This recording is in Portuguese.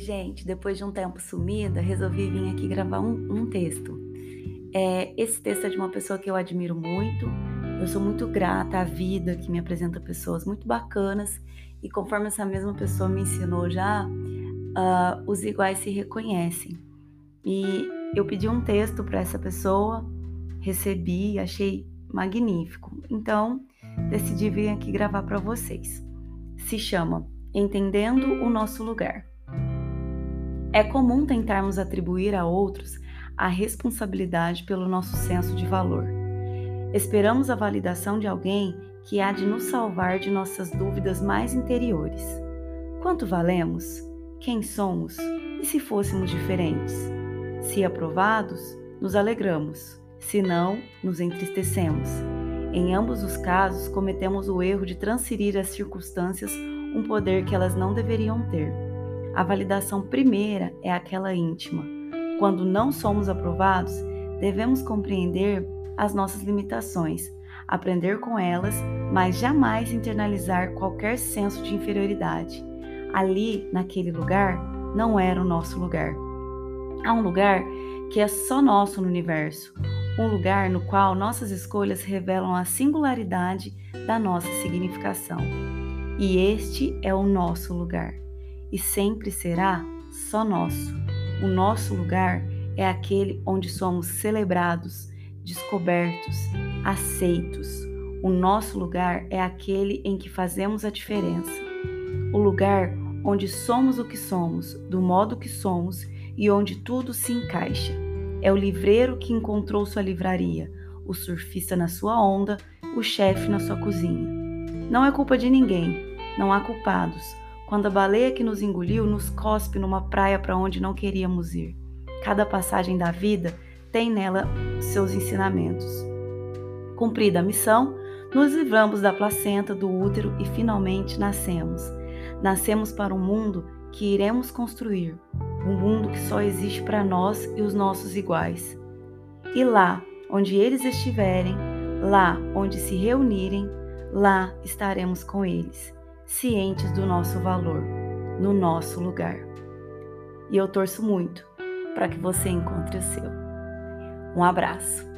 Gente. Depois de um tempo sumida, resolvi vir aqui gravar um, um texto. É, esse texto é de uma pessoa que eu admiro muito. Eu sou muito grata à vida que me apresenta pessoas muito bacanas. E conforme essa mesma pessoa me ensinou já, uh, os iguais se reconhecem. E eu pedi um texto para essa pessoa, recebi, achei magnífico. Então, decidi vir aqui gravar para vocês. Se chama Entendendo o Nosso Lugar. É comum tentarmos atribuir a outros a responsabilidade pelo nosso senso de valor. Esperamos a validação de alguém que há de nos salvar de nossas dúvidas mais interiores. Quanto valemos? Quem somos? E se fôssemos diferentes? Se aprovados, nos alegramos, se não, nos entristecemos. Em ambos os casos, cometemos o erro de transferir às circunstâncias um poder que elas não deveriam ter. A validação primeira é aquela íntima. Quando não somos aprovados, devemos compreender as nossas limitações, aprender com elas, mas jamais internalizar qualquer senso de inferioridade. Ali, naquele lugar, não era o nosso lugar. Há um lugar que é só nosso no universo, um lugar no qual nossas escolhas revelam a singularidade da nossa significação. E este é o nosso lugar e sempre será só nosso. O nosso lugar é aquele onde somos celebrados, descobertos, aceitos. O nosso lugar é aquele em que fazemos a diferença. O lugar onde somos o que somos, do modo que somos e onde tudo se encaixa. É o livreiro que encontrou sua livraria, o surfista na sua onda, o chefe na sua cozinha. Não é culpa de ninguém, não há culpados quando a baleia que nos engoliu nos cospe numa praia para onde não queríamos ir. Cada passagem da vida tem nela seus ensinamentos. Cumprida a missão, nos livramos da placenta, do útero e finalmente nascemos. Nascemos para um mundo que iremos construir, um mundo que só existe para nós e os nossos iguais. E lá, onde eles estiverem, lá onde se reunirem, lá estaremos com eles cientes do nosso valor, no nosso lugar. E eu torço muito para que você encontre o seu. Um abraço.